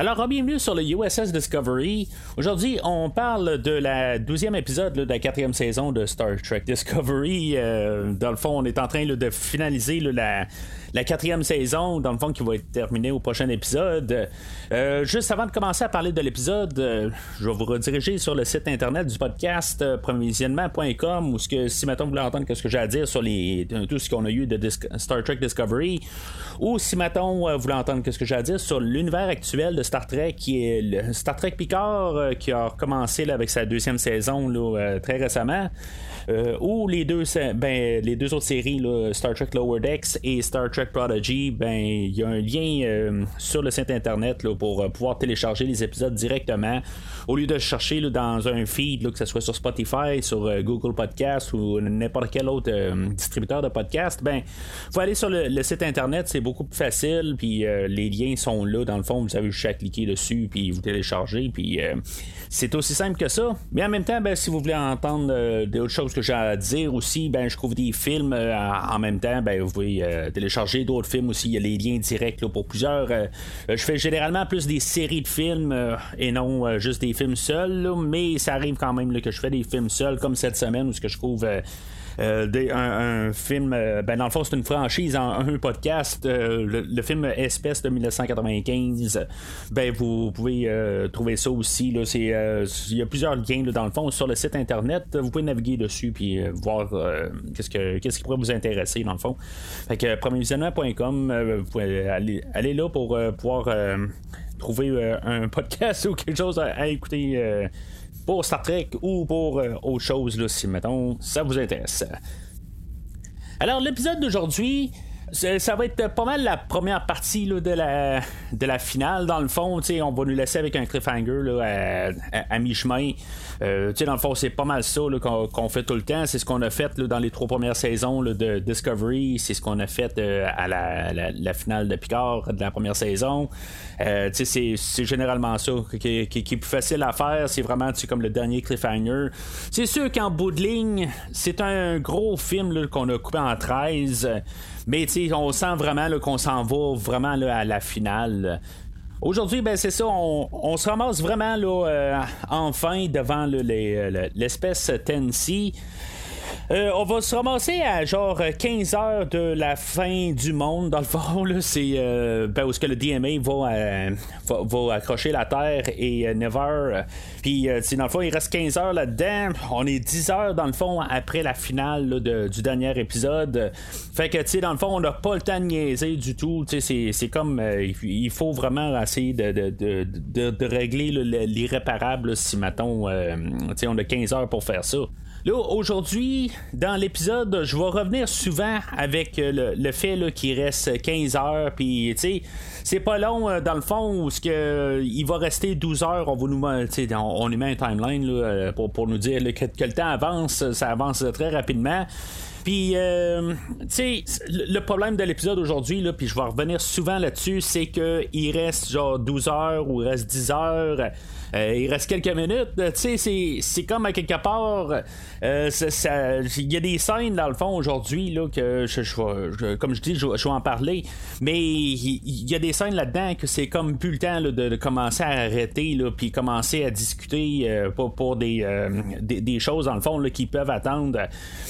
Alors, bienvenue sur le USS Discovery. Aujourd'hui, on parle de la douzième épisode de la quatrième saison de Star Trek Discovery. Euh, dans le fond, on est en train de finaliser la, la quatrième saison, dans le fond, qui va être terminée au prochain épisode. Euh, juste avant de commencer à parler de l'épisode, euh, je vais vous rediriger sur le site internet du podcast euh, provisionnement.com où ce que si maintenant vous voulez entendre ce que j'ai à dire sur les, tout ce qu'on a eu de Star Trek Discovery, ou si maintenant vous voulez entendre ce que j'ai à dire sur l'univers actuel de Star Trek, qui est le Star Trek Picard, qui a commencé avec sa deuxième saison là, très récemment. Euh, ou les deux, ben, les deux autres séries, Star Trek Lower Decks et Star Trek Prodigy, ben il y a un lien euh, sur le site internet pour euh, pouvoir télécharger les épisodes directement au lieu de chercher dans un feed, que ce soit sur Spotify, sur Google Podcast ou n'importe quel autre distributeur de podcast. Ben, faut aller sur le, site internet, c'est plus facile, puis les liens sont là dans le fond, vous avez juste à cliquer dessus, puis vous téléchargez, puis c'est aussi simple que ça. Mais en même temps, ben, si vous voulez entendre d'autres choses que j'ai à dire aussi, ben, je trouve des films euh, en même temps. Ben, vous pouvez euh, télécharger d'autres films aussi. Il y a les liens directs pour plusieurs. Euh, je fais généralement plus des séries de films et non juste des films seuls. mais ça arrive quand même que je fais des films seuls, comme cette semaine où ce que je trouve euh, un, film, euh, ben dans le fond, c'est une franchise en un podcast. Euh, le, film Espèce de 1995, ben vous pouvez trouver ça aussi. il y a plusieurs liens dans le fond sur le site internet. Vous pouvez naviguer dessus puis voir qu'est-ce, que, qu'est-ce qui pourrait vous intéresser dans le fond. Fait que premiervisionnement.com, vous pouvez aller, aller là pour pouvoir trouver un podcast ou quelque chose à écouter pour Star Trek ou pour euh, autre chose, là, si mettons, ça vous intéresse. Alors, l'épisode d'aujourd'hui, ça va être pas mal la première partie de, la, de la finale. Dans le fond, on va nous laisser avec un cliffhanger à, mi-chemin. Euh, dans le fond, c'est pas mal ça qu'on, fait tout le temps. C'est ce qu'on a fait dans les trois premières saisons de Discovery. C'est ce qu'on a fait euh, à la, finale de Picard de la première saison. Euh, c'est, généralement ça qui, est plus facile à faire. C'est vraiment comme le dernier cliffhanger. C'est sûr qu'en bout de ligne, c'est un gros film qu'on a coupé en 13. Mais on sent vraiment qu'on s'en va vraiment à la finale. Aujourd'hui, ben c'est ça, on, se ramasse vraiment là, euh, enfin devant l'espèce Tennessee. Euh, on va se ramasser à genre 15 heures de la fin du monde. Dans le fond, là, c'est euh, ben, où ce que le DMA euh, va, va, accrocher la Terre et Never. Puis, dans le fond, il reste 15 heures là-dedans. On est 10 heures, dans le fond, après la finale du dernier épisode. Fait que, tu sais, dans le fond, on n'a pas le temps de niaiser du tout. C'est comme. il faut vraiment essayer de, de, de, régler l'irréparable si, mettons, on a 15 heures pour faire ça. Là, aujourd'hui, dans l'épisode, je vais revenir souvent avec euh, le, fait qu'il reste 15 heures, puis tu sais, c'est pas long euh, dans le fond où que, euh, il va rester 12 heures, on va nous on, on lui met un timeline pour, nous dire que, le temps avance, ça avance très rapidement. Puis, tu sais, le problème de l'épisode aujourd'hui, puis je vais revenir souvent là-dessus, c'est qu'il reste genre 12 heures ou il reste 10 heures. Euh, il reste quelques minutes. Euh, tu sais, c'est comme à quelque part. Euh, il y a des scènes dans le fond aujourd'hui là que je, comme je dis, je, vais en parler. Mais il y, a des scènes là-dedans que c'est comme plus le temps de, commencer à arrêter là, puis commencer à discuter pour, pour des, des, choses dans le fond là, qui peuvent attendre.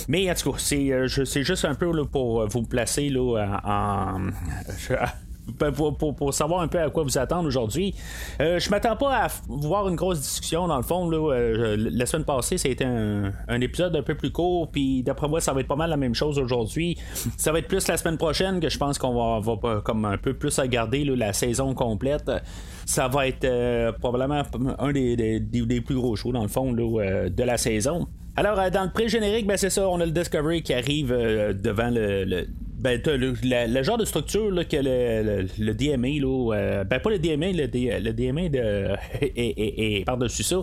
Mais en tout cas, c'est juste un peu là, pour vous placer là, en ben, pour, savoir un peu à quoi vous attendre aujourd'hui. Euh, je m'attends pas à voir une grosse discussion dans le fond. Euh, la semaine passée, c'était un, un, épisode un peu plus court, puis d'après moi, ça va être pas mal la même chose aujourd'hui. Ça va être plus la semaine prochaine que je pense qu'on va, comme un peu plus regarder la saison complète. Ça va être euh, probablement un des, plus gros shows dans le fond de la saison. Alors, dans le pré-générique, ben, c'est ça, on a le Discovery qui arrive devant le ben, le, genre de structure que le, le, DMA, là, ben pas le DMA, le, le DMA de, par-dessus ça.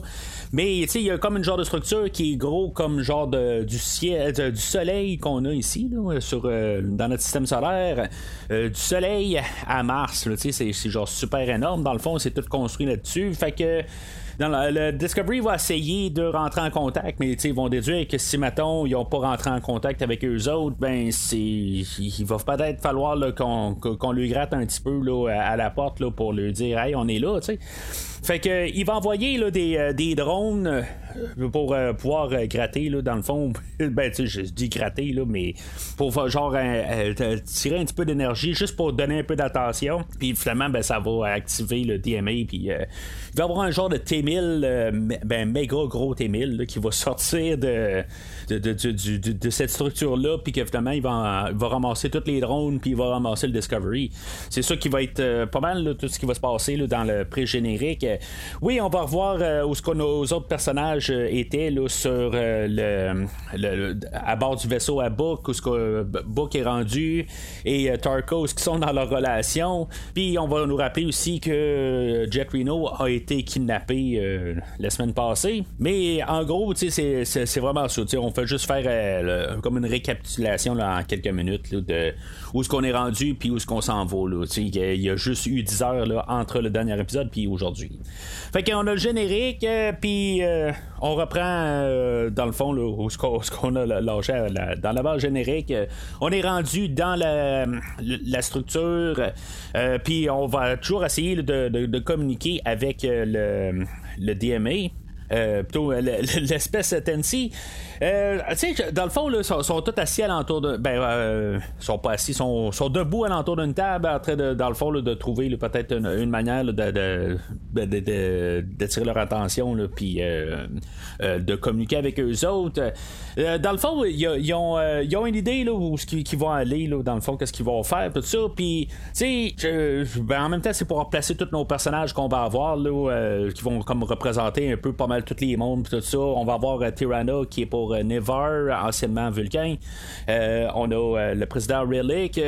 Mais il y a comme une genre de structure qui est gros comme genre de, du ciel, du soleil qu'on a ici, sur, dans notre système solaire. du soleil à Mars, c'est genre super énorme. Dans le fond, c'est tout construit là-dessus. Fait que le Discovery va essayer de rentrer en contact, mais ils vont déduire que si, mettons, ils n'ont pas rentré en contact avec eux autres, ben, c'est, il va peut-être falloir qu'on, lui gratte un petit peu là, à la porte là, pour lui dire, hey, on est là, tu sais. Fait que il va envoyer là, des, euh, des drones euh, pour euh, pouvoir gratter là, dans le fond. ben tu sais, je dis gratter là, mais pour genre tirer un petit peu d'énergie juste pour donner un peu d'attention. Puis finalement, ben ça va activer le DMA. Puis il va avoir un genre de T1000, ben méga gros T1000 qui va sortir de cette structure-là, puis que finalement, il va, ramasser tous les drones, puis il va ramasser le Discovery. C'est ça qui va être euh, pas mal, tout ce qui va se passer dans le pré-générique. oui, on va revoir euh, où ce nos autres personnages euh, étaient sur le, à bord du vaisseau à Book, où ce Book est rendu, et Tarkos qui sont dans leur relation. Puis on va nous rappeler aussi que Jet Reno a été kidnappé la semaine passée. Mais en gros, c'est, c'est, vraiment ça. On fait juste faire euh, comme une récapitulation en quelques minutes de où est-ce qu'on est rendu puis où est-ce qu'on s'en va. Là, il y a juste eu 10 heures là, entre le dernier épisode puis aujourd'hui. Fait qu'on a le générique euh, puis euh, on reprend dans le fond où est-ce qu'on, a lâché dans la base générique. on est rendu dans la, la structure puis on va toujours essayer de, de, communiquer avec le, le DMA. Plutôt l'espèce Tennessee euh, tu sais, dans le fond, ils sont, tous assis alentour de. Ben, euh, sont pas assis, sont, sont debout alentour d'une table, en train de, dans le fond, de trouver peut-être une, manière de, de, d'attirer leur attention, puis euh, de communiquer avec eux autres. dans le fond, ils ont, ont, une idée là, où ce qu'ils vont aller, là, dans le fond, qu'est-ce qu'ils vont faire, tout ça. Puis, tu sais, ben, en même temps, c'est pour remplacer tous nos personnages qu'on va avoir, là, qui vont comme représenter un peu pas mal tous les mondes, tout ça. On va avoir Tirana qui est pour euh, Nevar, anciennement Vulcain. Euh, on a euh, le président Relic.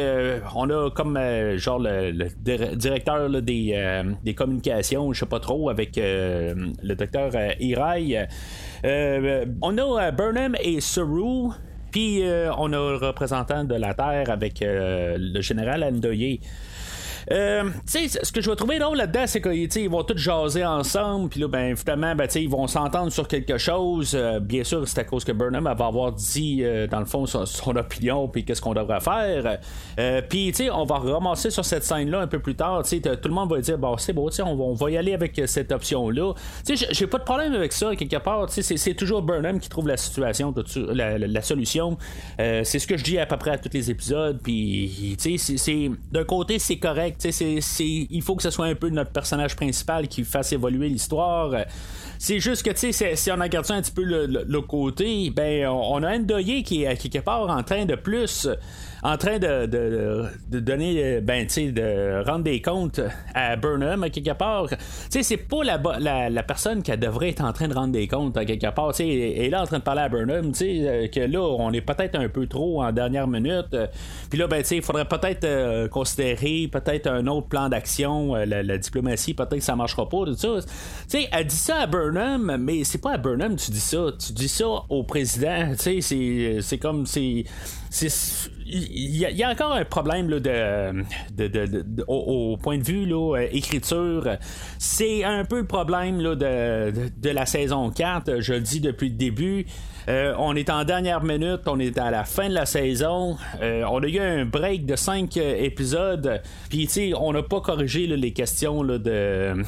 on a comme genre le, directeur des, communications, je sais pas trop, avec le docteur Irai. on a Burnham et Saru. Puis on a le représentant de la Terre avec le général Andoye. Euh, ce que je vais trouver là-dedans, c'est qu'ils vont tous jaser ensemble, puis là, ben, finalement, ben, ils vont s'entendre sur quelque chose. Euh, bien sûr, c'est à cause que Burnham va avoir dit, euh, dans le fond, son, opinion, puis qu'est-ce qu'on devrait faire. puis, tu sais, on va ramasser sur cette scène-là un peu plus tard. Tu tout le monde va dire, bon, c'est beau, on va, on va y aller avec cette option-là. Tu sais, j'ai pas de problème avec ça, quelque part. Tu sais, c'est toujours Burnham qui trouve la situation, la, solution. c'est ce que je dis à peu près à tous les épisodes. Puis, tu sais, d'un côté, c'est correct il faut que ce soit un peu notre personnage principal qui fasse évoluer l'histoire. C'est juste que, tu sais, si on regarde ça un petit peu le, côté, ben, on, a Ndoye qui est quelque part en train de plus en train de, de, donner, euh, ben, tu sais, de rendre des comptes à Burnham, à quelque part. Tu sais, c'est pas la, la, personne qui devrait être en train de rendre des comptes, à quelque part. Tu sais, est là en train de parler à Burnham, tu sais, euh, que là, on est peut-être un peu trop en dernière minute. Puis là, ben, tu sais, il faudrait peut-être euh, considérer peut-être un autre plan d'action, la, diplomatie, peut-être que ça marchera pas, tout ça. Tu sais, elle dit ça à Burnham, mais c'est pas à Burnham tu dis ça. Tu dis ça au président. Tu sais, c'est comme, c'est il y, a encore un problème de, au, point de vue là, euh, écriture. C'est un peu le problème là, de, la saison 4, je le dis depuis le début. Euh, on est en dernière minute, on est à la fin de la saison. Euh, on a eu un break de 5 épisodes. Puis, tu sais, on n'a pas corrigé les questions de,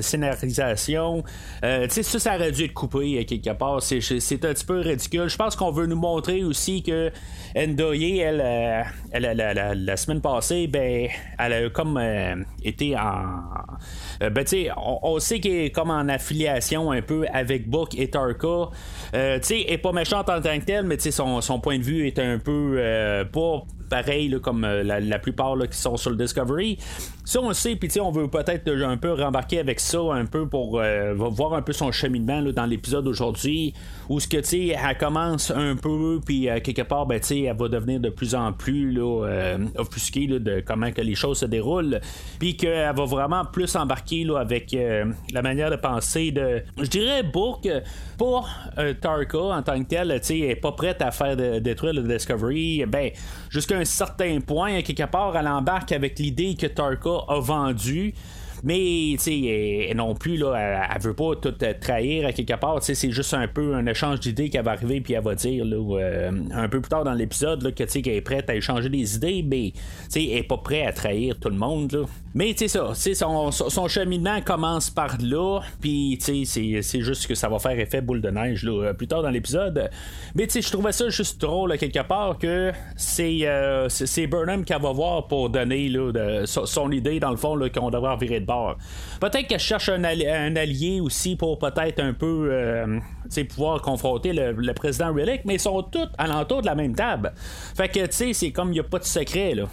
scénarisation. tu sais, ça, ça aurait dû être coupé quelque part. C'est, un petit peu ridicule. Je pense qu'on veut nous montrer aussi que Ndoye, elle, euh, la, semaine passée, ben, elle a comme euh, été en. Euh, ben, tu sais, on, sait qu'elle est comme en affiliation un peu avec Book et Tarka. tu sais, elle est pas méchante en tant que telle, mais tu sais, son, point de vue est un peu pas pareil comme la, plupart qui sont sur le Discovery. Ça, on le sait, puis on veut peut-être un peu rembarquer avec ça, un peu pour voir un peu son cheminement dans l'épisode d'aujourd'hui, où ce que, tu elle commence un peu, puis quelque part, ben, elle va devenir de plus en plus là, offusquée de comment que les choses se déroulent, puis qu'elle va vraiment plus embarquer là, avec la manière de penser de, je dirais, Bourque, pour Tarka en tant que tel, tu sais, est pas prête à faire détruire le Discovery, ben, jusqu'à certain point, quelque part, elle embarque avec l'idée que Tarka a vendu. Mais, sais, non plus, là, elle, veut pas tout euh, trahir à quelque part. C'est juste un peu un échange d'idées qu'elle va arriver, puis elle va dire, là, euh, un peu plus tard dans l'épisode, que, qu'elle est prête à échanger des idées, mais, elle est pas prête à trahir tout le monde. Mais, sais, ça, son, son cheminement commence par là, puis, c'est juste que ça va faire effet boule de neige, là, euh, plus tard dans l'épisode. Mais, je trouvais ça juste drôle, quelque part, que c'est c'est Burnham qu'elle va voir pour donner, là, son, idée, dans le fond, qu'on devrait virer Peut-être qu'elle cherche un, allié aussi pour peut-être un peu euh, pouvoir confronter le, président Relic, mais ils sont tous alentour de la même table. Fait que tu sais, c'est comme il n'y a pas de secret là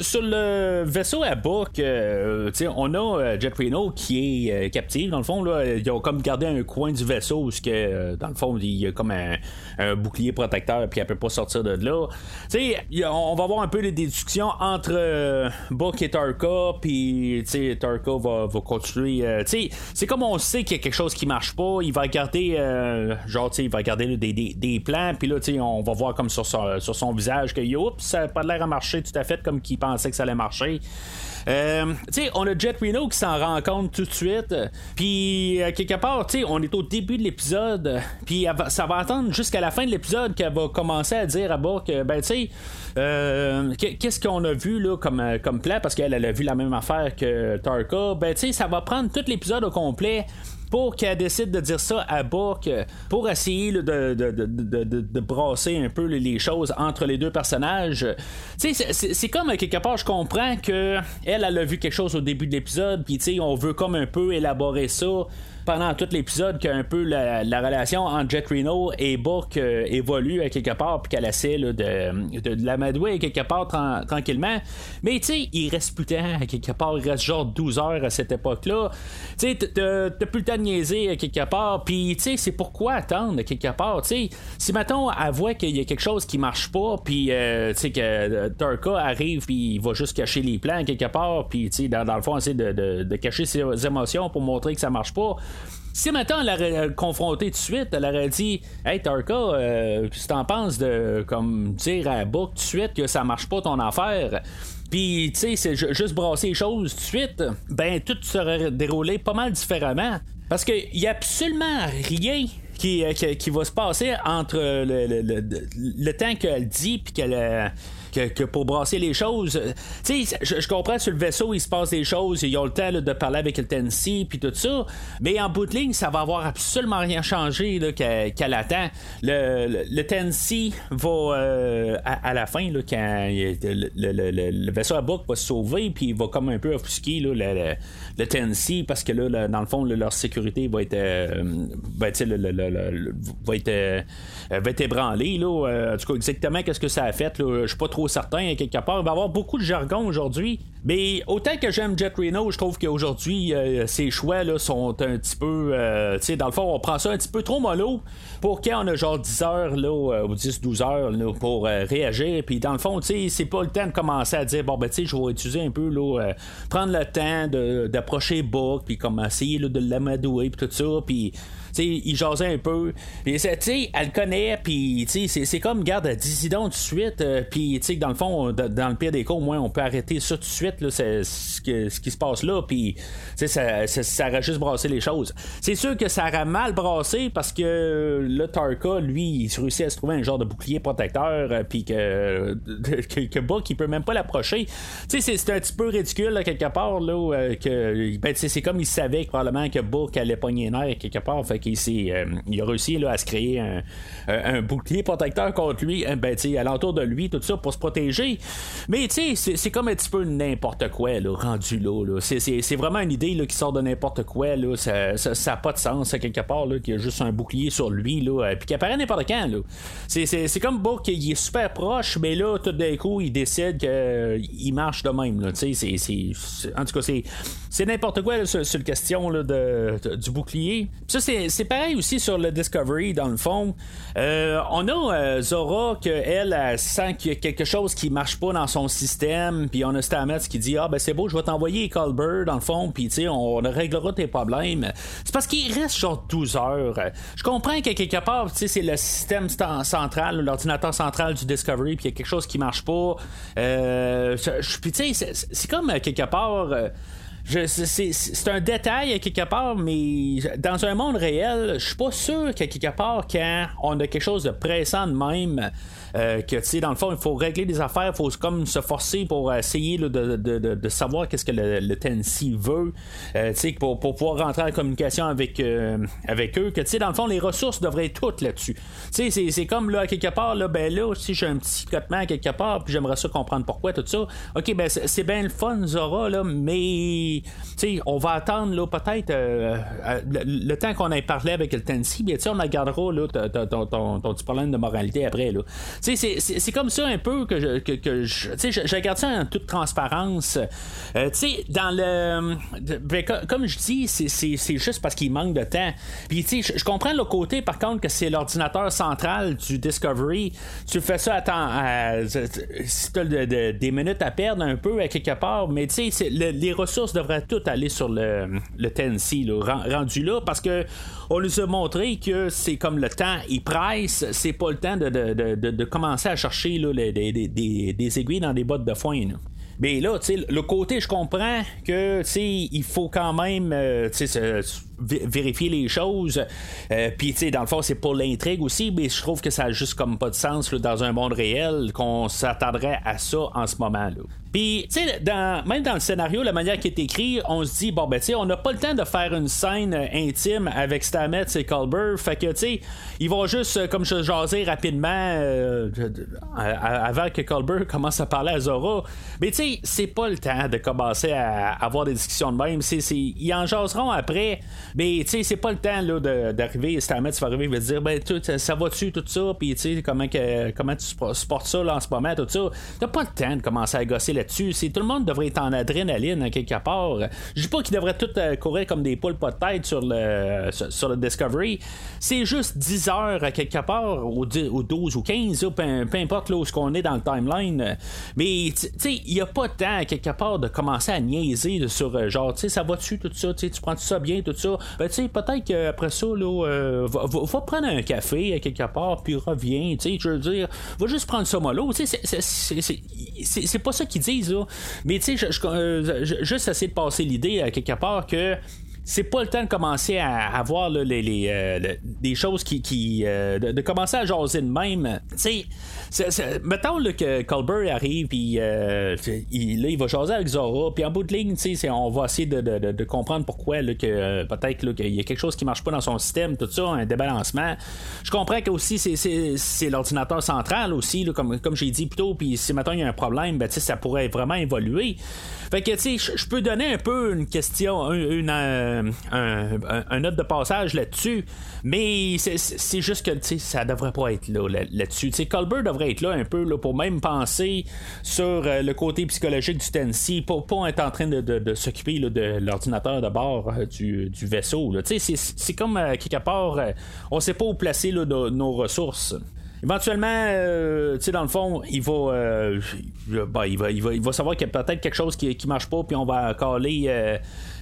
sur le vaisseau à Book, euh, on a euh, Jet Reno qui est euh, captif. Dans le fond, là, ils ont comme gardé un coin du vaisseau où, que, dans le fond, il y a comme un, bouclier protecteur puis elle peut pas sortir de là. on va avoir un peu des discussions entre Book et Tarka, puis Tarka va, continuer. c'est comme on sait qu'il y a quelque chose qui marche pas, il va garder, genre, il va garder des, des, plans, puis là, on va voir comme sur sur son visage que, oups, ça n'a pas l'air à marcher tout à fait comme qui pensait que ça allait marcher. Euh, on a Jet Reno qui s'en rend compte tout de suite. Puis, euh, quelque part, tu on est au début de l'épisode. Puis, ça va attendre jusqu'à la fin de l'épisode qu'elle va commencer à dire à bas que, ben, tu sais, euh, qu'est-ce qu'on a vu là comme, comme parce qu'elle a vu la même affaire que Tarka. Ben, tu sais, ça va prendre tout l'épisode au complet pour qu'elle décide de dire ça à Book pour essayer de, de, brasser un peu les choses entre les deux personnages. C'est comme quelque part, je comprends que elle, a vu quelque chose au début de l'épisode, puis on veut comme un peu élaborer ça pendant tout l'épisode qu'un peu la, relation entre Jet Reno et Book euh, évolue à quelque part, puis qu'elle essaie de, de, la madouer quelque part tranquillement. Mais tu sais, il reste plus de temps à quelque part, il reste genre 12 heures à cette époque-là. Tu sais, t'as plus le temps de niaiser à quelque part, puis tu sais, c'est pourquoi attendre à quelque part. Tu sais, si maintenant elle voit qu'il y a quelque chose qui marche pas, puis euh, tu sais, que Turka arrive, puis il va juste cacher les plans quelque part, puis tu sais, dans, le fond, essayer de, de, cacher ses émotions pour montrer que ça marche pas. Si maintenant elle l'aurait confronté tout de suite, elle aurait dit Hey Tarka, euh, t'en penses de comme dire à Book tout de suite que ça marche pas ton affaire? Puis, tu sais, c'est juste brasser les choses tout de suite, ben tout serait déroulé pas mal différemment. Parce qu'il y a absolument rien qui, euh, qui, va se passer entre le, le, le temps qu'elle dit puis qu'elle euh, que, pour brasser les choses. Tu sais, je, comprends sur le vaisseau, il se passe des choses, ils ont le temps de parler avec le Tennessee puis tout ça, mais en bout de ligne, ça va avoir absolument rien changé qu'elle attend. Le, le, Tennessee va euh, à, la fin, là, quand le, vaisseau à boucle va se sauver, puis il va comme un peu offusquer le, le, Tennessee parce que là, dans le fond, leur sécurité va être, euh, ben, va être, euh, va être ébranlée. Là, en tout cas, exactement qu'est-ce que ça a fait, je suis pas trop certain, quelque part. Il va y avoir beaucoup de jargon aujourd'hui. Mais autant que j'aime Jet Reno, je trouve qu'aujourd'hui, euh, ses choix là, sont un petit peu. Euh, tu sais, dans le fond, on prend ça un petit peu trop mollo pour qu'on a genre 10 heures là, euh, ou 10-12 heures là, pour réagir. Puis dans le fond, tu sais, c'est pas le temps de commencer à dire, bon, ben, tu sais, je vais utiliser un peu, là, prendre le temps d'approcher Book, puis comme essayer là, de l'amadouer, puis tout ça. Puis il jasait un peu. Puis, elle connaît, puis c'est comme, garde, dissident tout de suite. Euh, puis, dans le fond, dans le pire des cas, au moins, on peut arrêter ça tout de suite, ce, qui se passe là. Puis, ça, ça, aurait juste brassé les choses. C'est sûr que ça aurait mal brassé parce que le Tarka, lui, il réussit à se trouver un genre de bouclier protecteur, euh, puis que, que, que Buck, il peut même pas l'approcher. C'est un petit peu ridicule, quelque part, là, euh, ben, c'est comme il savait probablement que Buck allait pogner quelque part. Fait euh, il a réussi là, à se créer un, bouclier protecteur contre lui, ben, alentour de lui, tout ça, pour se protéger. Mais c'est comme un petit peu n'importe quoi, là, rendu là. C'est, vraiment une idée là, qui sort de n'importe quoi. Là. Ça n'a pas de sens, quelque part, qu'il y a juste un bouclier sur lui, là, euh, puis qui apparaît n'importe quand. Là. C'est, comme Book, il est super proche, mais là, tout d'un coup, il décide qu'il marche de même. Là. C'est, en tout cas, c'est, c'est n'importe quoi sur, la question là, de, du bouclier. ça, c'est, pareil aussi sur le Discovery, dans le fond. Euh, on a euh, Zora, qu'elle, elle, sent qu'il y a quelque chose qui marche pas dans son système, puis on a Stamets qui dit Ah, ben c'est beau, je vais t'envoyer Colbert, dans le fond, puis tu sais, on, réglera tes problèmes. C'est parce qu'il reste genre 12 heures. Je comprends que quelque part, tu sais, c'est le système central, l'ordinateur central du Discovery, puis il y a quelque chose qui marche pas. Euh, puis tu sais, c'est comme quelque part. C'est un détail à quelque part, mais dans un monde réel, je suis pas sûr qu'à quelque part, quand on a quelque chose de pressant de même, euh, que tu sais, dans le fond, il faut régler des affaires, il faut comme se forcer pour essayer de, de, de, de, savoir qu'est-ce que le, Tennessee veut, euh, tu sais, pour, pour, pouvoir rentrer en communication avec, euh, avec eux, que tu sais, dans le fond, les ressources devraient être toutes là-dessus. Tu sais, c'est comme là, quelque part, là, ben là, si j'ai un petit cotement quelque part, puis j'aimerais ça comprendre pourquoi, tout ça, ok, ben c'est bien le fun, Zora, là, mais, tu sais, on va attendre, là, peut-être, le, temps qu'on ait parlé avec le Tennessee, bien, tu on gardera, là, ton, ton, ton, petit problème de moralité après, là c'est comme ça un peu que je, que, je, regarde ça en toute transparence. Euh, tu sais, dans le. Ben, comme je dis, c'est juste parce qu'il manque de temps. Puis, tu sais, je comprends le côté, par contre, que c'est l'ordinateur central du Discovery. Tu fais ça à temps. si tu as des minutes à perdre un peu à quelque part, mais tu sais, les ressources devraient toutes aller sur le, le Tennessee, rendu là, parce que on nous a montré que c'est comme le temps, il presse, c'est pas le temps de, de, de, de commencer à chercher là, des, des, des, aiguilles dans des bottes de foin. Mais là, tu sais, le côté, je comprends que, il faut quand même, euh, vérifier les choses. Euh, Puis, tu sais, dans le fond, c'est pour l'intrigue aussi, mais je trouve que ça a juste comme pas de sens dans un monde réel qu'on s'attendrait à ça en ce moment-là. Puis, tu sais, même dans le scénario, la manière qui est écrit, on se dit, bon, ben, tu sais, on n'a pas le temps de faire une scène intime avec Stamets et Colbert. Fait que, tu sais, ils vont juste, euh, comme je jaser rapidement euh, avant que Colbert commence à parler à Zora. Mais, tu sais, c'est pas le temps de commencer à avoir des discussions de même. ils en jaseront après. Mais tu sais, c'est pas le temps là, d'arriver, Stamets va arriver, il va dire ben tout, ça va-tu, tout ça, puis tu sais, comment, que, comment tu supportes ça là, en ce moment, tout ça? T'as pas le temps de commencer à gosser là-dessus. C'est, tout le monde devrait être en adrénaline à quelque part. Je dis pas qu'ils devraient tout euh, courir comme des poules pas de tête sur le, sur, le Discovery. C'est juste 10 heures à quelque part, ou, 12 ou 15, peu, importe là où ce qu'on est dans le timeline. Mais tu sais, il y a pas de temps à quelque part de commencer à niaiser sur euh, genre, tu sais, ça va-tu, tout ça, tu prends tout ça bien, tout ça? Ben, tu sais, peut-être qu'après ça, là, euh, va, prendre un café à quelque part, puis reviens, tu sais, je veux dire, va juste prendre ça mollo, tu sais, c'est pas ça qu'ils disent, là. Mais, tu sais, euh, juste essayer de passer l'idée à quelque part que c'est pas le temps de commencer à avoir les, les, euh, des choses qui. qui euh, de, commencer à jaser de même. Tu sais, mettons que Colbert arrive, puis euh, il, là, il va jaser avec Zora, puis en bout de ligne, on va essayer de, de, de comprendre pourquoi là, que peut-être qu'il y a quelque chose qui marche pas dans son système, tout ça, un débalancement. Je comprends que aussi c'est l'ordinateur central aussi, là, comme, comme j'ai dit plus tôt, puis si maintenant il y a un problème, ben, ça pourrait vraiment évoluer. Fait que, tu sais, je peux donner un peu une question, une, euh, un, note de passage là-dessus, mais c'est juste que, tu sais, ça devrait pas être là, là-dessus. tu sais, Colbert devrait être là un peu là, pour même penser sur euh, le côté psychologique du Tennessee, pour pas être en train de, de, s'occuper de l'ordinateur de bord euh, du, du, vaisseau. Tu sais, c'est comme, quelque part, on sait pas où placer nos ressources. Éventuellement, euh, tu sais, dans le fond, il va, euh, ben, il va, il va, il va, savoir qu'il y a peut-être quelque chose qui, qui marche pas, puis on va caler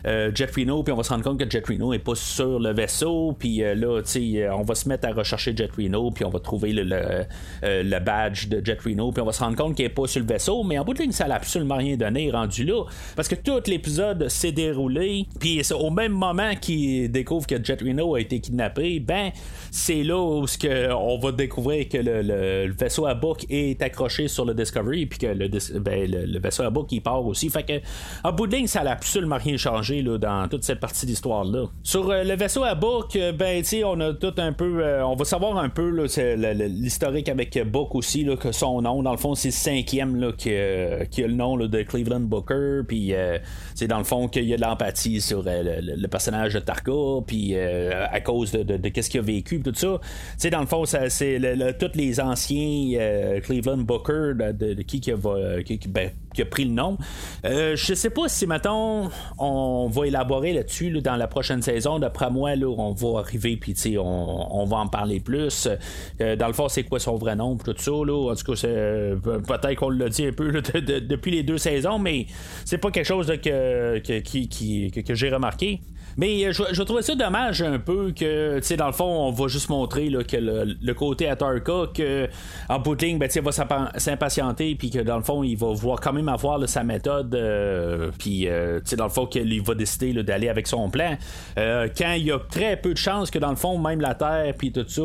euh, euh, Jet Reno, puis on va se rendre compte que Jet Reno est pas sur le vaisseau, puis euh, là, tu on va se mettre à rechercher Jet Reno, puis on va trouver le, euh, badge de Jet Reno, puis on va se rendre compte qu'il est pas sur le vaisseau, mais en bout de ligne, ça n'a absolument rien donné rendu là, parce que tout l'épisode s'est déroulé, puis au même moment qu'il découvre que Jet Reno a été kidnappé, ben, c'est là où que on va découvrir que le, vaisseau à Book est accroché sur le Discovery, puis que le, ben, le, vaisseau à Book il part aussi. Fait que, en bout de ligne, ça n'a absolument rien changé dans toute cette partie d'histoire-là. Sur le vaisseau à Book, ben, tu on a tout un peu. on va savoir un peu l'historique avec Book aussi, là, que son nom, dans le fond, c'est le cinquième là, qui, a le nom de Cleveland Booker, puis c'est dans le fond qu'il y a de l'empathie sur le, personnage de Tarka, puis à cause de, de, qu'est-ce qu'il a vécu, tout ça. Tu dans le fond, c'est tous les anciens euh, Cleveland Booker de, qui, qui, va, ben, qui a pris le nom. Euh, je sais pas si, mettons, on va élaborer là-dessus dans la prochaine saison. D'après moi, là, on va arriver, puis on, on va en parler plus. Euh, dans le fond, c'est quoi son vrai nom, tout ça. Là? En tout cas, peut-être qu'on l'a dit un peu depuis les deux saisons, mais c'est pas quelque chose que, que, j'ai remarqué. Mais euh, je, je trouvais ça dommage un peu que, tu sais, dans le fond, on va juste montrer là, que le, côté à Tarka, que en bout ben, il va s'impatienter, puis que dans le fond, il va voir quand même avoir sa méthode, euh, puis, euh, tu sais, dans le fond, qu'il va décider d'aller avec son plan. quand il y a très peu de chances que, dans le fond, même la Terre, puis tout ça,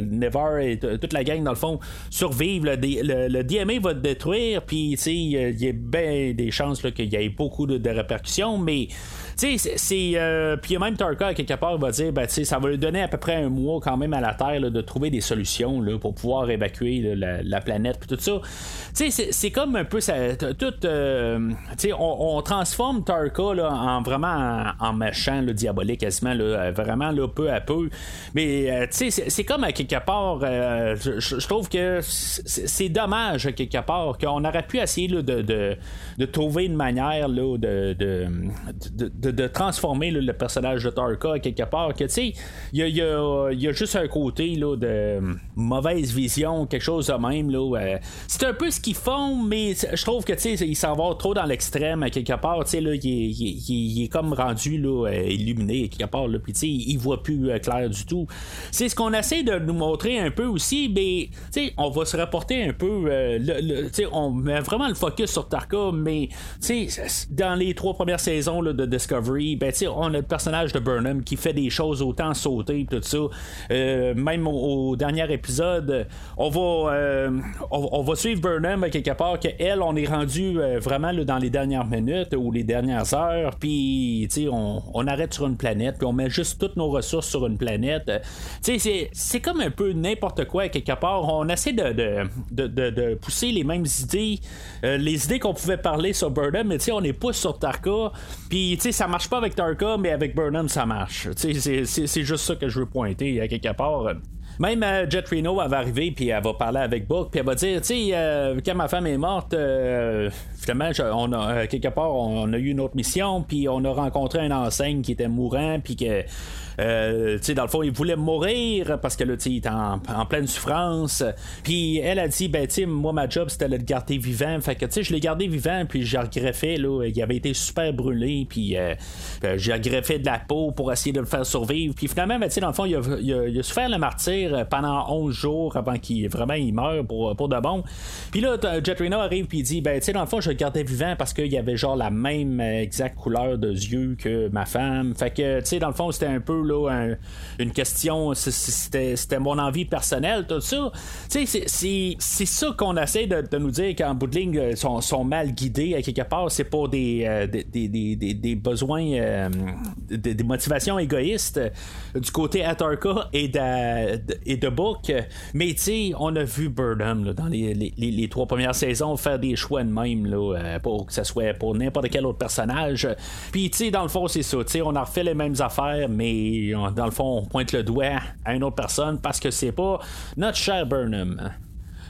Never et toute la gang, dans le fond, survivent, le, le, DMA va te détruire, puis, tu sais, il y a bien des chances qu'il y ait beaucoup de répercussions, mais tu sais, c'est. Euh, puis même Tarka, quelque part, va dire, ben, ça va lui donner à peu près un mois quand même à la Terre de trouver des solutions là, pour pouvoir évacuer la, planète, puis tout ça. Tu sais, c'est comme un peu ça, tout. Euh, tu sais, on, transforme Tarka là, en vraiment en, méchant, diabolique, quasiment, là, vraiment là, peu à peu. Mais, euh, tu sais, c'est comme à quelque part, je trouve que c'est dommage, quelque part, qu'on aurait pu essayer de, de, de, trouver une manière là, de, de transformer le personnage de Tarka quelque part. Que tu sais, il y a, juste un côté là, de mauvaise vision, quelque chose de même. Là, euh, c'est un peu ce qu'ils font, mais je trouve que tu sais, il s'en va trop dans l'extrême quelque part. Tu sais, là, il, est comme rendu là, euh, illuminé quelque part. Là, puis tu sais, il voit plus euh, clair du tout. C'est ce qu'on essaie de nous montrer un peu aussi, mais tu sais, on va se rapporter un peu. le, tu sais, on met vraiment le focus sur Tarka, mais tu sais, dans les trois premières saisons là, de Discovery ben, on a le personnage de Burnham qui fait des choses autant sauter tout ça. Euh, même au, dernier épisode, on va, euh, on, va suivre Burnham quelque part que elle, on est rendu euh, vraiment dans les dernières minutes ou les dernières heures, puis on, on arrête sur une planète, puis on met juste toutes nos ressources sur une planète. C'est, comme un peu n'importe quoi quelque part. On essaie de, de, de, de pousser les mêmes idées, les idées qu'on pouvait parler sur Burnham, mais on est pousse sur Tarka, puis ça ça marche pas avec Tarka, mais avec Burnham, ça marche. C'est juste ça que je veux pointer à quelque part. Même euh, Jet Reno, elle va arriver, puis elle va parler avec Book, puis elle va dire, tu sais, euh, quand ma femme est morte, euh, finalement, on a, quelque part, on a eu une autre mission, puis on a rencontré un enseigne qui était mourant, puis que euh, dans le fond, il voulait mourir parce que là, il était en, pleine souffrance. Puis elle a dit, ben, tu moi, ma job, c'était de le garder vivant. Fait que, tu sais, je l'ai gardé vivant, puis j'ai regreffé, là. Il avait été super brûlé, puis euh, euh, j'ai greffé de la peau pour essayer de le faire survivre. Puis finalement, ben, tu sais, dans le fond, il a, souffert le martyr pendant 11 jours avant qu'il vraiment il meure pour, pour de bon. Puis là, Jet Reno arrive, puis il dit, ben, tu sais, dans le fond, je vivant parce qu'il avait genre la même exacte couleur de yeux que ma femme. Fait que, tu sais, dans le fond, c'était un peu une question, c'était mon envie personnelle, tout ça. C'est ça qu'on essaie de, nous dire qu'en bout de ligne, euh, sont, sont mal guidés à quelque part. C'est pour des, euh, des, besoins, euh, des, motivations égoïstes du côté Atarka et de, et de Book. Mais tu on a vu Burnham dans les, trois premières saisons faire des choix de même là, pour que ce soit pour n'importe quel autre personnage. Puis tu sais, dans le fond, c'est ça. On a refait les mêmes affaires, mais dans le fond, on pointe le doigt à une autre personne parce que c'est pas notre cher Burnham.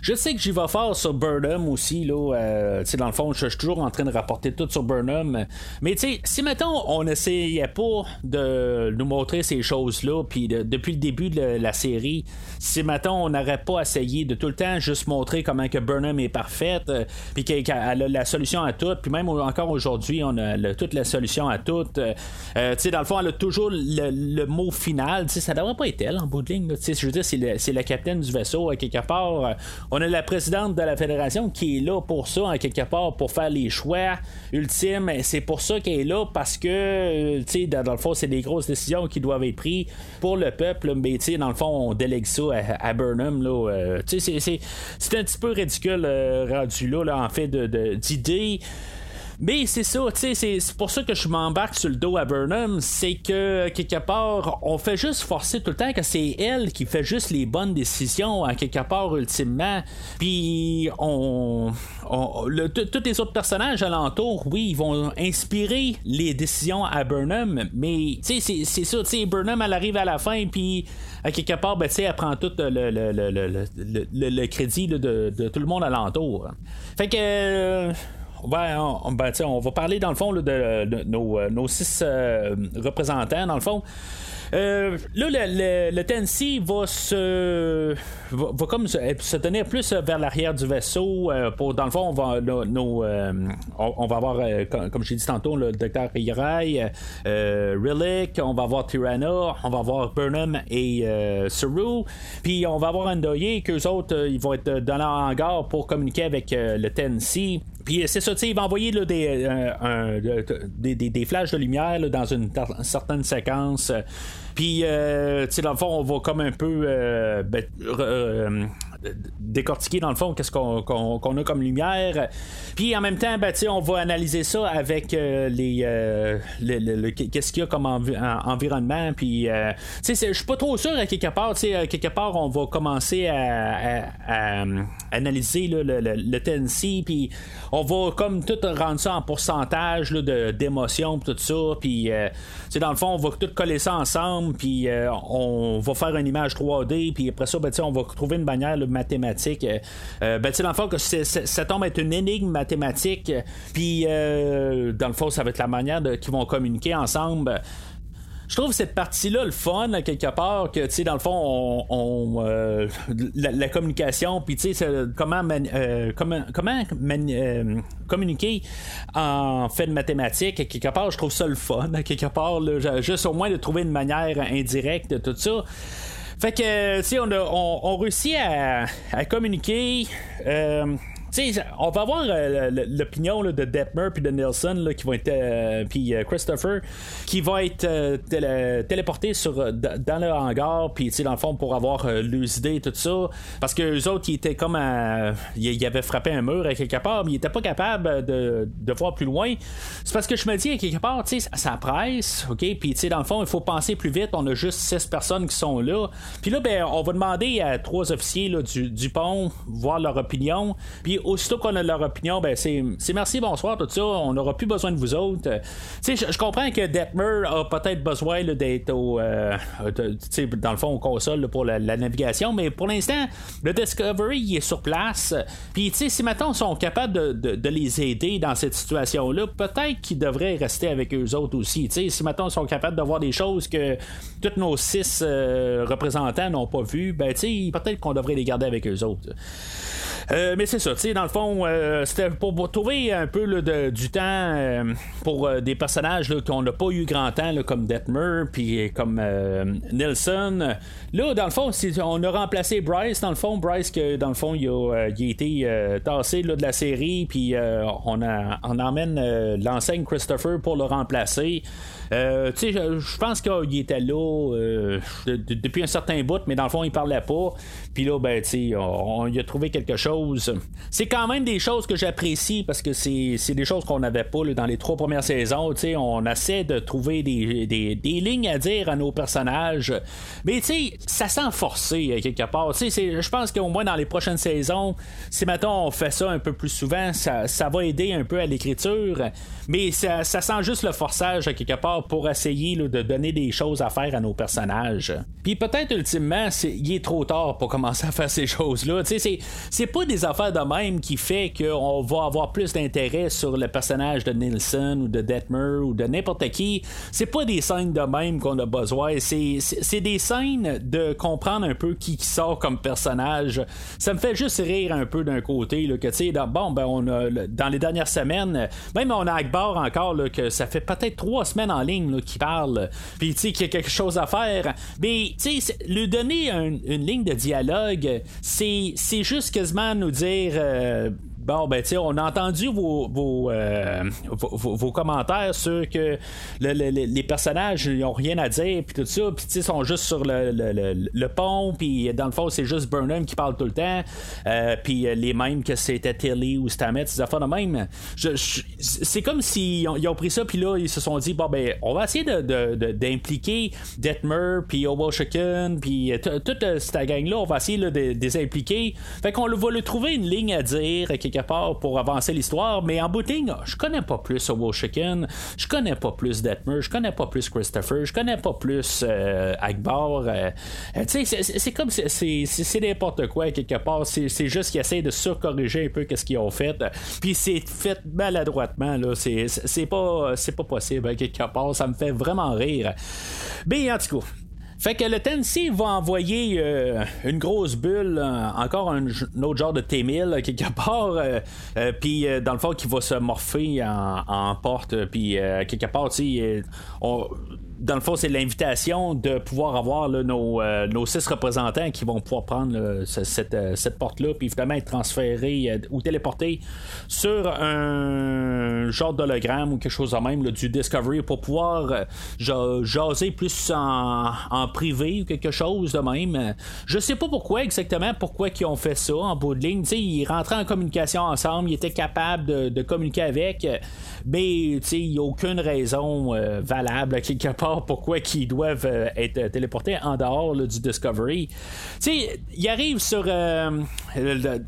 Je sais que j'y vais fort sur Burnham aussi, là. Euh, dans le fond, je suis toujours en train de rapporter tout sur Burnham. Mais tu si mettons, on n'essayait pas de nous montrer ces choses-là, puis depuis le début de la série, si mettons, on n'aurait pas essayé de tout le temps juste montrer comment que Burnham est parfaite, euh, puis qu'elle a la solution à tout, puis même encore aujourd'hui, on a toute la solution à tout. Euh, tu sais, dans le fond, elle a toujours le, mot final. Tu sais, ça devrait pas être elle en bout de ligne. Tu sais, je veux dire, c'est le, capitaine du vaisseau, quelque part on a la présidente de la fédération qui est là pour ça, en quelque part, pour faire les choix ultimes. C'est pour ça qu'elle est là, parce que, euh, tu sais, dans, le fond, c'est des grosses décisions qui doivent être prises pour le peuple. Mais, tu sais, dans le fond, on délègue ça à, Burnham. Là, euh, tu sais, c'est un petit peu ridicule euh, rendu là, en fait, d'idées. Mais c'est ça, tu sais, c'est pour ça que je m'embarque sur le dos à Burnham, c'est que quelque part, on fait juste forcer tout le temps que c'est elle qui fait juste les bonnes décisions, à quelque part, ultimement. Puis on, tous les autres personnages alentour, oui, ils vont inspirer les décisions à Burnham, mais tu sais, c'est ça, tu sais, Burnham, elle arrive à la fin, puis à quelque part, ben, tu sais, elle prend tout le, le, le, le crédit de, de, tout le monde alentour. Fait que ben, on, ben, on va parler dans le fond de, nos, euh, six euh, représentants, dans le fond. Euh, là, le, Tennessee va se. Comme se, tenir plus vers l'arrière du vaisseau. dans le fond, on va, nos, avoir, comme, j'ai dit tantôt, le docteur Irai, Relic, on va avoir Tyranna, on va avoir Burnham et Saru. Puis on va avoir Andoye, qu'eux autres, ils vont être dans leur hangar pour communiquer avec le Tennessee. Puis c'est ça, il va envoyer là, des, euh, des, des, des, flashs de lumière là, dans une, certaine séquence. Puis, euh, tu sais, dans le fond, on va comme un peu euh, ben, décortiquer dans le fond qu'est-ce qu'on, a comme lumière. Puis en même temps, ben, on va analyser ça avec les, qu'est-ce qu'il y a comme environnement. Puis, je suis pas trop sûr à quelque part. quelque part, on va commencer à, analyser le, Tennessee. Puis on va comme tout rendre ça en pourcentage de, d'émotion tout ça. Puis, euh, dans le fond, on va tout coller ça ensemble. Puis, euh, on va faire une image 3D. Puis après ça, ben, on va trouver une manière mathématique. Euh, ben, dans le fond, que ça tombe une énigme mathématique. Puis, dans le fond, ça va être la manière qu'ils vont communiquer ensemble je trouve cette partie-là le fun, quelque part, que, tu sais, dans le fond, on, euh, la, communication, puis, tu sais, comment, euh, comment, comment euh, communiquer en fait de mathématiques, quelque part, je trouve ça le fun, quelque part, juste au moins de trouver une manière indirecte de tout ça. Fait que, tu sais, on, on, réussit à, à communiquer on va avoir euh, l'opinion de Detmer puis de Nelson qui vont euh, puis euh, Christopher qui va être téléporté dans le hangar puis dans le fond pour avoir l'usé tout ça. Parce que les autres ils étaient comme ils avaient frappé un mur à quelque part mais ils étaient pas capables de, voir plus loin. C'est parce que je me dis à quelque part tu sais ça presse ok? Puis dans le fond il faut penser plus vite. On a juste 6 personnes qui sont là. Puis là ben on va demander à trois officiers du, du pont voir leur opinion. Puis aussitôt qu'on a leur opinion, ben c'est, merci, bonsoir, tout ça, on n'aura plus besoin de vous autres. Euh, tu sais, je comprends que Detmer a peut-être besoin d'être au, euh, dans le fond, au console pour la, navigation, mais pour l'instant, le Discovery il est sur place. Puis, tu sais, si maintenant ils sont capables de, les aider dans cette situation-là, peut-être qu'ils devraient rester avec eux autres aussi. Tu sais, si maintenant ils sont capables de voir des choses que tous nos six euh, représentants n'ont pas vues, ben, tu sais, peut-être qu'on devrait les garder avec eux autres. Euh, mais c'est ça, tu sais, dans le fond, euh, c'était pour, trouver un peu du temps euh, pour des personnages qu'on n'a pas eu grand temps, comme Detmer, puis comme Nelson. Là, dans le fond, on a remplacé Bryce, dans le fond, Bryce, que dans le fond, il a, été tassé de la série, puis on, on emmène l'enseigne Christopher pour le remplacer. Tu sais, je pense qu'il était là depuis un certain bout, mais dans le fond, il parlait pas. Puis là, ben, tu sais, on, y a trouvé quelque chose. C'est quand même des choses que j'apprécie parce que c'est, des choses qu'on n'avait pas dans les trois premières saisons. On essaie de trouver des, des, lignes à dire à nos personnages. Mais ça sent forcé euh, quelque part. Je pense qu'au moins dans les prochaines saisons, si maintenant on fait ça un peu plus souvent, ça, ça va aider un peu à l'écriture. Mais ça, sent juste le forçage quelque part pour essayer de donner des choses à faire à nos personnages. Puis peut-être ultimement, il est trop tard pour commencer à faire ces choses-là. C'est pas des affaires de même qui fait qu'on va avoir plus d'intérêt sur le personnage de Nielsen ou de Detmer ou de n'importe qui. C'est pas des scènes de même qu'on a besoin. C'est des scènes de comprendre un peu qui, sort comme personnage. Ça me fait juste rire un peu d'un côté là, que tu sais, bon, ben on a dans les dernières semaines, même on a Akbar encore que ça fait peut-être trois semaines en ligne qui parle, puis tu sais qu'il y a quelque chose à faire. Mais tu sais, lui donner une ligne de dialogue, c'est juste quasiment nous dire. Euh, Bon, ben, tu on a entendu vos, vos, euh, vos, commentaires sur que les personnages n'ont rien à dire, puis tout ça, puis ils sont juste sur le, le, pont, puis dans le fond, c'est juste Burnham qui parle tout le temps, euh, puis les mêmes que c'était Tilly ou Stamets, ces affaires de même. c'est comme s'ils ont, pris ça, puis là, ils se sont dit, bon, ben, on va essayer d'impliquer de, Detmer, puis Obo Chicken, puis toute cette gang-là, on va essayer de, les impliquer. Fait qu'on va le trouver une ligne à dire, part pour avancer l'histoire, mais en ligne, je connais pas plus Owo Chicken, je connais pas plus Detmer, je connais pas plus Christopher, je connais pas plus euh, Akbar. Euh, euh, c'est comme c'est n'importe quoi quelque part. C'est juste qu'ils essaient de surcorriger un peu ce qu'ils ont fait. Puis c'est fait maladroitement. C'est pas, pas possible quelque part. Ça me fait vraiment rire. Mais en tout cas. Fait que le Tennessee va envoyer euh, une grosse bulle, euh, encore un, autre genre de T-1000 quelque part, euh, puis dans le fond qui va se morpher en, porte, puis quelque part, sais, dans le fond, c'est l'invitation de pouvoir avoir nos, euh, nos, six représentants qui vont pouvoir prendre cette, euh, cette porte-là, puis évidemment être transférés euh, ou téléportés sur un genre d'hologramme ou quelque chose de même du Discovery pour pouvoir jaser plus en, privé ou quelque chose de même. Je sais pas pourquoi exactement, pourquoi ils ont fait ça en bout de ligne. ils rentraient en communication ensemble, ils étaient capables de, communiquer avec, mais il n'y a aucune raison valable quelque part pourquoi ils doivent euh, être téléportés en dehors du Discovery. Tu sais, il arrive sur euh,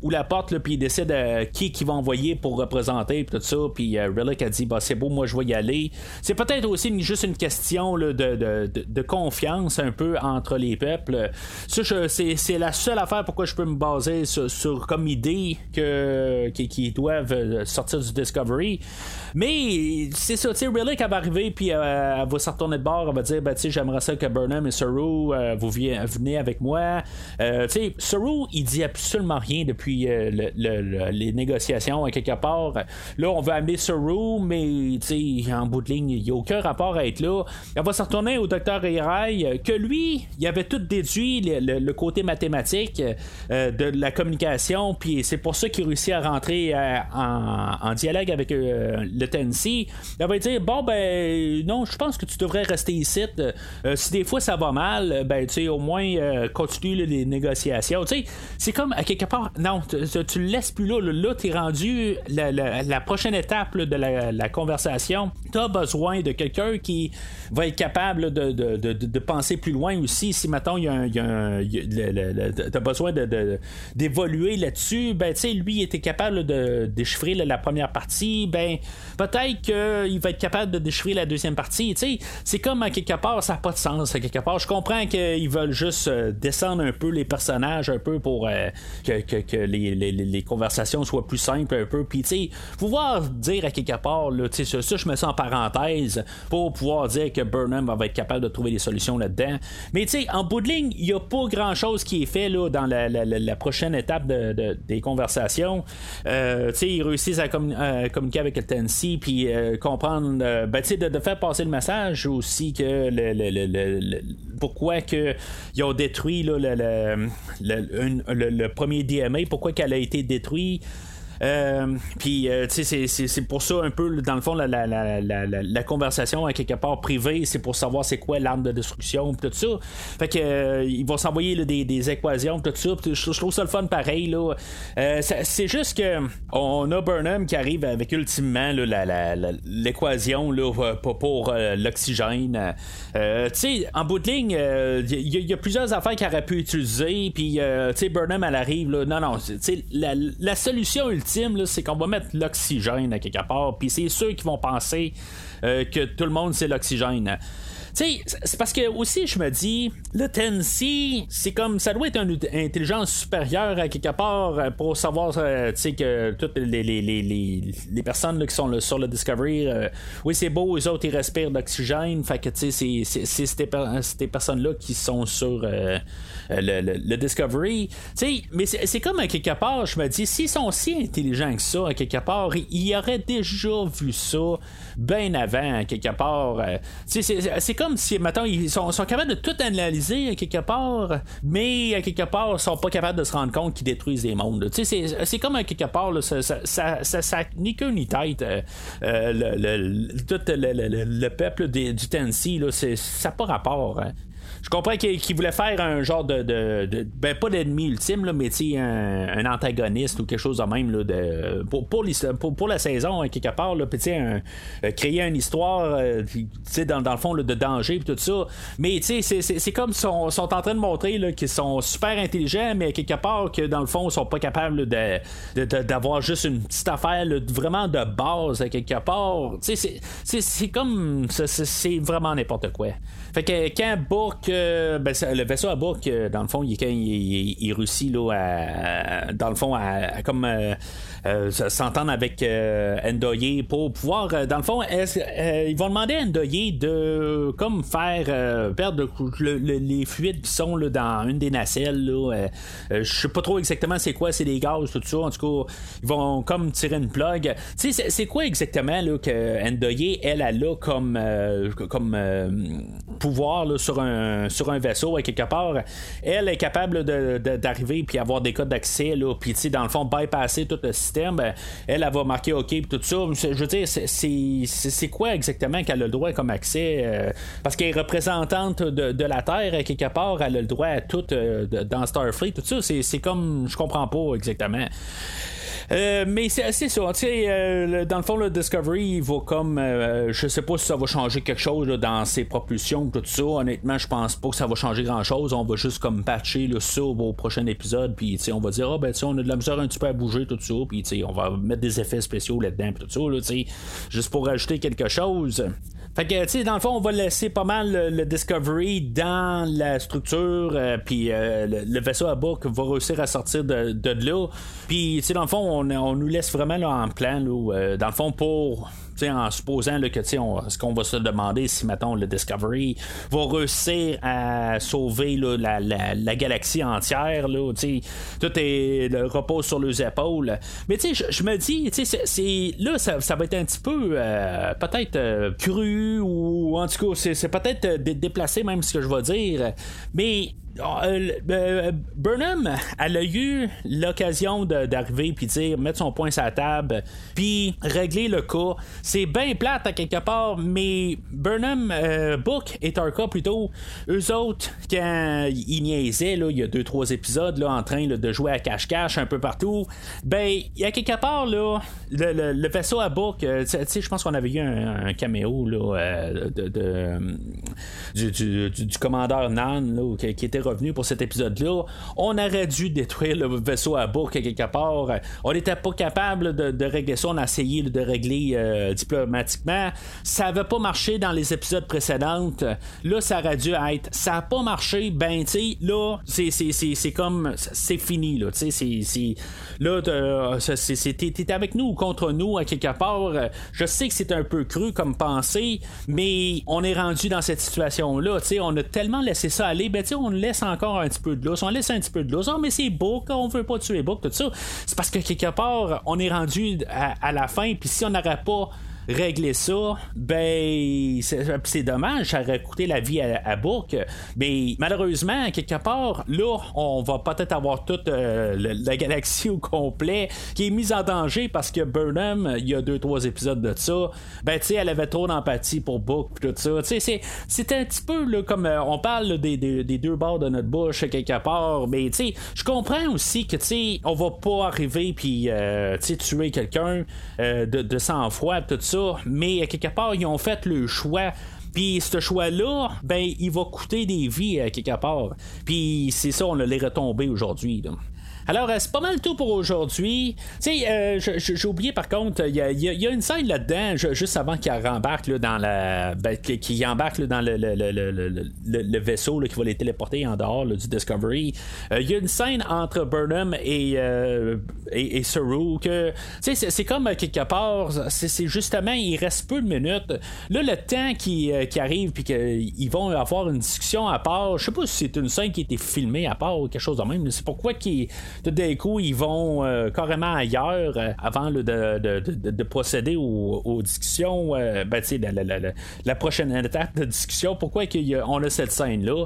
où la porte, puis il décide euh, qui qui va envoyer pour représenter, tout ça, puis Relic a dit bah, c'est beau, moi je vais y aller. C'est peut-être aussi juste une question de, de, confiance un peu entre les peuples. C'est, la seule affaire pourquoi je peux me baser sur, comme idée que, qu'ils doivent sortir du Discovery. Mais c'est ça, tu sais, Relic va arriver, puis elle va se retourner de bord on va dire ben, j'aimerais ça que Burnham et Saru euh, vous venez avec moi. Euh, Saru, il dit absolument rien depuis euh, les négociations à quelque part. Là, on veut amener Saru, mais en bout de ligne, il n'y a aucun rapport à être là. On va se retourner au docteur Hirai, que lui, il avait tout déduit le, côté mathématique de la communication, puis c'est pour ça qu'il réussit à rentrer en, dialogue avec le Tennessee. Il va dire bon ben non, je pense que tu devrais rester ici. Euh, euh, si des fois ça va mal, euh, ben tu sais, au moins continue les négociations. Tu sais, c'est comme à quelque part, non, tu, le laisses plus là. Là, tu es rendu la, prochaine étape de la, conversation. Tu as besoin de quelqu'un qui va être capable de, penser plus loin aussi. Si maintenant il y a un. Tu as besoin d'évoluer là-dessus, ben tu sais, lui il était capable de déchiffrer la première partie, ben peut-être qu'il va être capable de déchiffrer la deuxième partie. Tu sais, c'est comme à quelque part, ça n'a pas de sens. À quelque part, je comprends qu'ils veulent juste euh, descendre un peu les personnages, un peu pour euh, que, les, conversations soient plus simples, un peu. Puis, tu sais, pouvoir dire à quelque part, là, ça, ça, je mets ça en parenthèse pour pouvoir dire que Burnham va être capable de trouver des solutions là-dedans. Mais, tu sais, en bout de ligne, il n'y a pas grand-chose qui est fait là, dans la, prochaine étape des conversations. Euh, tu sais, ils réussissent à, communiquer avec le Tennessee, puis comprendre, ben, tu sais, de, faire passer le message aussi que le, pourquoi que ils ont détruit le, premier DMA, pourquoi qu'elle a été détruite? Euh, puis, euh, tu sais, c'est pour ça un peu, dans le fond, la, la, la, la, conversation à quelque part privée, c'est pour savoir c'est quoi l'arme de destruction, tout ça. Fait que euh, ils vont s'envoyer des, des, équations, tout ça. Je, trouve ça le fun pareil. là c'est juste que on a Burnham qui arrive avec ultimement l'équation pour, pour l'oxygène. tu sais, en bout de ligne, il y, a plusieurs affaires qu'il aurait pu utiliser. Puis, tu sais, Burnham, elle arrive. Là, non, non, la, la solution ultime c'est qu'on va mettre l'oxygène à quelque part, puis c'est ceux qui vont penser euh, que tout le monde c'est l'oxygène. Sais, c'est parce que aussi, je me dis, le Tennessee, c'est comme, ça doit être une intelligence supérieure à quelque part euh, pour savoir, tu sais, que toutes les, les, les, les personnes qui sont sur le Discovery, oui, c'est beau, eux autres, ils respirent d'oxygène, fait que, tu sais, c'est ces, personnes-là qui sont sur le, le, Discovery, tu sais, mais c'est comme à quelque part, je me dis, s'ils sont si intelligents que ça, à quelque part, ils auraient déjà vu ça bien avant, quelque part. Euh, c'est comme si, maintenant ils sont, capables de tout analyser, quelque part, mais à quelque part, ils sont pas capables de se rendre compte qu'ils détruisent des mondes. C'est comme à quelque part, ça, ça, ça, ni queue ni tête. Euh, euh, le, tout le, peuple du Tennessee, ça n'a pas rapport. Hein je comprends qu'il voulait faire un genre de, ben pas d'ennemi ultime là, mais un, un antagoniste ou quelque chose de même là, pour, pour, la saison hein, quelque part là, un, euh, créer une histoire euh, dans, dans le fond de danger et tout ça. Mais c'est comme sont, sont en train de montrer qu'ils sont super intelligents mais quelque part que dans le fond ils sont pas capables d'avoir juste une petite affaire vraiment de base quelque part. C'est comme c'est vraiment n'importe quoi fait que quand Book, euh, ben, le vaisseau à Book, euh, dans le fond, il, quand il, il, réussit là, à, dans le fond, à, comme euh, euh, s'entendre avec euh, Endoye pour pouvoir, euh, dans le fond, ils vont demander à Endoye de comme faire perdre les fuites qui sont là, dans une des nacelles. je sais pas trop exactement c'est quoi, c'est des gaz, tout ça. En tout cas, ils vont comme tirer une plug. C'est quoi exactement là, que Endoye, elle, a là comme, comme pouvoir là, sur, un, sur un vaisseau, quelque part. Elle est capable d'arriver puis avoir des codes d'accès, puis dans le fond, bypasser tout le système ben, elle, elle va marquer OK et tout ça. Je veux dire, c'est quoi exactement qu'elle a le droit comme accès? Euh, parce qu'elle est représentante de, la Terre, quelque part, elle a le droit à tout euh, dans Starfleet, tout ça. C'est comme, je comprends pas exactement. Euh, mais c'est assez ça. Euh, dans le fond, le Discovery, il va comme. Euh, je sais pas si ça va changer quelque chose dans ses propulsions, tout ça. Honnêtement, je pense pas que ça va changer grand chose. On va juste comme patcher le ça au prochain épisode. Puis on va dire, ah ben, on a de la misère un petit peu à bouger, tout ça. Puis on va mettre des effets spéciaux là-dedans, tout ça. Là, juste pour rajouter quelque chose. Fait que, tu sais, dans le fond, on va laisser pas mal le, Discovery dans la structure, euh, puis euh, le, vaisseau à bouc va réussir à sortir de, de là. Puis, tu sais, dans le fond, on, on, nous laisse vraiment là, en plan, là, euh, dans le fond, pour en supposant que ce qu'on va se demander si mettons le Discovery va réussir à sauver la, la, galaxie entière là, tout est le repose sur les épaules. Mais je me dis c'est là ça, ça, va être un petit peu euh, peut-être euh, cru ou en tout cas c'est peut-être euh, déplacé même ce que je vais dire. Mais euh, euh, Burnham, elle a eu l'occasion d'arriver puis dire mettre son point sur la table puis régler le cas. C'est bien plate à quelque part, mais Burnham, euh, Book et Tarka plutôt, eux autres, quand ils niaisaient, là, il y a deux trois épisodes là, en train de jouer à cache-cache un peu partout, ben il y a quelque part là, le, vaisseau à Book, sais, je pense qu'on avait eu un, caméo là, du, commandeur Nan là, qui, qui était revenu pour cet épisode-là. On aurait dû détruire le vaisseau à bord quelque part. On n'était pas capable de, régler ça. On a essayé de régler euh, diplomatiquement. Ça n'avait pas marché dans les épisodes précédents. Là, ça aurait dû être. Ça n'a pas marché. Ben, tu sais, là, c'est comme. C'est fini, là. Tu sais. Là, t'es avec nous ou contre nous à quelque part. Je sais que c'est un peu cru comme pensée, mais on est rendu dans cette situation-là. Tu sais, on a tellement laissé ça aller. Ben, tu sais, on laisse encore un petit peu de lousse, on laisse un petit peu de lousse, oh, mais c'est beau, on veut pas tuer Book, tout ça. C'est parce que quelque part, on est rendu à, à la fin, puis si on n'aurait pas régler ça, ben c'est dommage, ça aurait coûté la vie à, à Bourque. Mais malheureusement, quelque part, là, on va peut-être avoir toute euh, la galaxie au complet qui est mise en danger parce que Burnham, il y a deux, trois épisodes de ça, ben tu sais, elle avait trop d'empathie pour Book tout ça. Tu sais, c'est un petit peu comme euh, on parle des, deux bords de notre bouche quelque part, mais tu sais, je comprends aussi que tu sais, on va pas arriver puis euh, tuer quelqu'un de, de sang-froid tout ça mais quelque part, ils ont fait le choix. Puis ce choix-là, ben, il va coûter des vies à quelque part. Puis c'est ça, on a les retombées aujourd'hui. Alors, euh, c'est pas mal tout pour aujourd'hui. Tu sais, euh, j'ai oublié par contre, il y, a une scène là-dedans, juste avant qu'il rembarque là, dans la. Ben, qu'il embarque dans le, vaisseau qui va les téléporter en dehors du Discovery. Euh, il y a une scène entre Burnham et, et, et Saru que. Tu sais, c'est comme quelque part, c'est justement, il reste peu de minutes. Là, le temps qui, qui arrive, puis qu'ils vont avoir une discussion à part, je sais pas si c'est une scène qui a été filmée à part ou quelque chose de même, c'est pourquoi qu'ils tout d'un coup, ils vont euh, carrément ailleurs euh, avant de, procéder aux, discussions. Euh, ben, la, la, prochaine étape de discussion, pourquoi on a cette scène-là?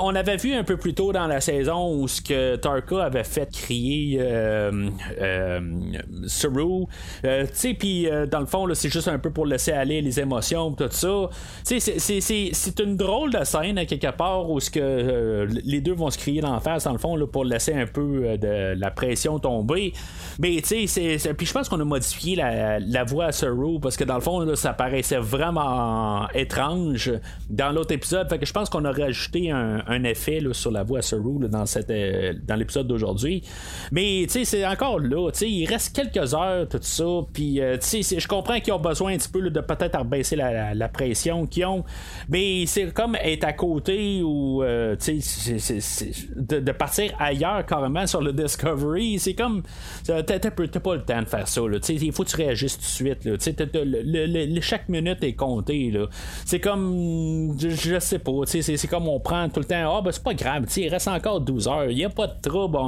on avait vu un peu plus tôt dans la saison où ce que Tarka avait fait crier Saru. puis dans le fond, c'est juste un peu pour laisser aller les émotions, tout ça. C'est une drôle de scène, quelque part, où ce que les deux vont se crier d'en face, dans le fond, là, pour laisser un peu euh, de la pression tomber. Mais tu sais, puis je pense qu'on a modifié la, voix à Saru parce que dans le fond, ça paraissait vraiment étrange dans l'autre épisode. Fait que je pense qu'on a rajouté un, effet sur la voix à Saru dans, cette, euh, dans l'épisode d'aujourd'hui. Mais tu sais, c'est encore là. Tu sais, il reste quelques heures, tout ça. Puis euh, tu sais, je comprends qu'ils ont besoin un petit peu de peut-être abaisser la, la, pression qu'ils ont. Mais c'est comme être à côté ou tu sais, de, de partir ailleurs carrément sur le Discovery. C'est comme. T'as pas le temps de faire ça. Il faut que tu réagisses tout de suite. Là. chaque minute est comptée. C'est comme. Je, sais pas. C'est comme on prend tout le temps. Ah, ben c'est pas grave. Il reste encore 12 heures. Il n'y a pas de trouble.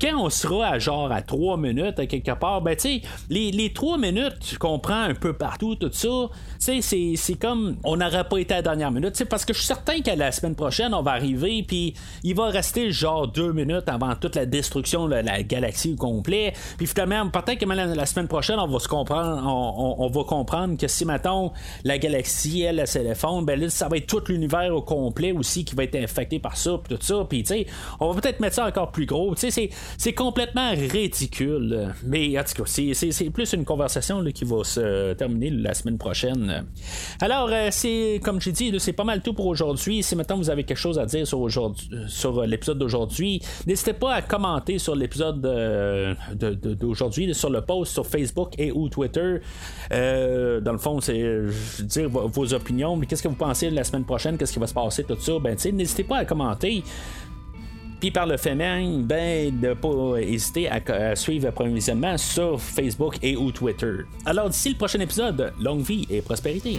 Quand on sera à genre à 3 minutes quelque part, ben tu sais, les, les 3 minutes qu'on prend un peu partout, tout ça, c'est comme. On n'aurait pas été à la dernière minute. Parce que je suis certain qu'à la semaine prochaine, on va arriver. Puis il va rester genre 2 minutes avant toute la destruction de la galaxie au complet. Puis finalement, peut-être que la, semaine prochaine, on va se comprendre, on, va comprendre que si maintenant la galaxie, elle, elle s'effondre, ben là, ça va être tout l'univers au complet aussi qui va être infecté par ça, puis tout ça. Puis tu sais, on va peut-être mettre ça encore plus gros. Tu sais, c'est complètement ridicule. Mais en tout cas, c'est plus une conversation qui va se terminer la semaine prochaine. Alors, euh, c'est comme j'ai dit, c'est pas mal tout pour aujourd'hui. Si maintenant vous avez quelque chose à dire sur, sur l'épisode d'aujourd'hui, n'hésitez pas à commenter sur l'épisode d'aujourd'hui, sur le post sur Facebook et ou Twitter. Euh, dans le fond, c'est dire vos, opinions. Qu'est-ce que vous pensez de la semaine prochaine? Qu'est-ce qui va se passer? Tout ça? Ben, n'hésitez pas à commenter. Puis par le fait même, ben, ne pas hésiter à, suivre le premier visionnement sur Facebook et ou Twitter. Alors d'ici le prochain épisode, longue vie et prospérité.